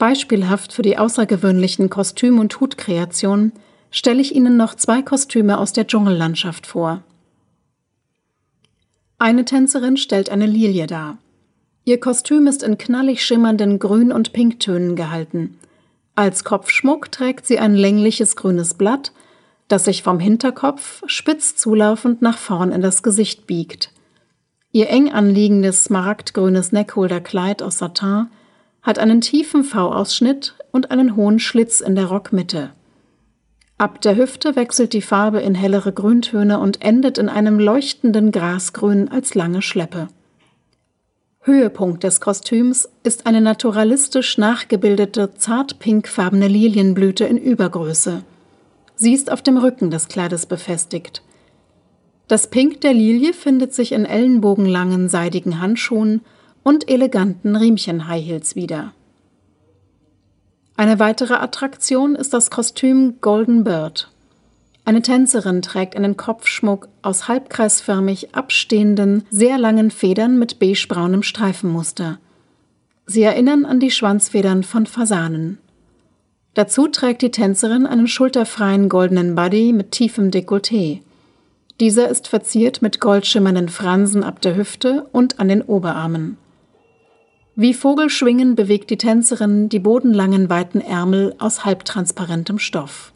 Beispielhaft für die außergewöhnlichen Kostüm- und Hutkreationen stelle ich Ihnen noch zwei Kostüme aus der Dschungellandschaft vor. Eine Tänzerin stellt eine Lilie dar. Ihr Kostüm ist in knallig schimmernden Grün- und Pinktönen gehalten. Als Kopfschmuck trägt sie ein längliches grünes Blatt, das sich vom Hinterkopf spitz zulaufend nach vorn in das Gesicht biegt. Ihr eng anliegendes smaragdgrünes Neckholderkleid aus Satin hat einen tiefen V-Ausschnitt und einen hohen Schlitz in der Rockmitte. Ab der Hüfte wechselt die Farbe in hellere Grüntöne und endet in einem leuchtenden Grasgrün als lange Schleppe. Höhepunkt des Kostüms ist eine naturalistisch nachgebildete zart-pinkfarbene Lilienblüte in Übergröße. Sie ist auf dem Rücken des Kleides befestigt. Das Pink der Lilie findet sich in ellenbogenlangen seidigen Handschuhen und eleganten Riemchen-High Heels wieder. Eine weitere Attraktion ist das Kostüm Golden Bird. Eine Tänzerin trägt einen Kopfschmuck aus halbkreisförmig abstehenden, sehr langen Federn mit beigebraunem Streifenmuster. Sie erinnern an die Schwanzfedern von Fasanen. Dazu trägt die Tänzerin einen schulterfreien goldenen Buddy mit tiefem Dekolleté. Dieser ist verziert mit goldschimmernden Fransen ab der Hüfte und an den Oberarmen. Wie Vogelschwingen bewegt die Tänzerin die bodenlangen weiten Ärmel aus halbtransparentem Stoff.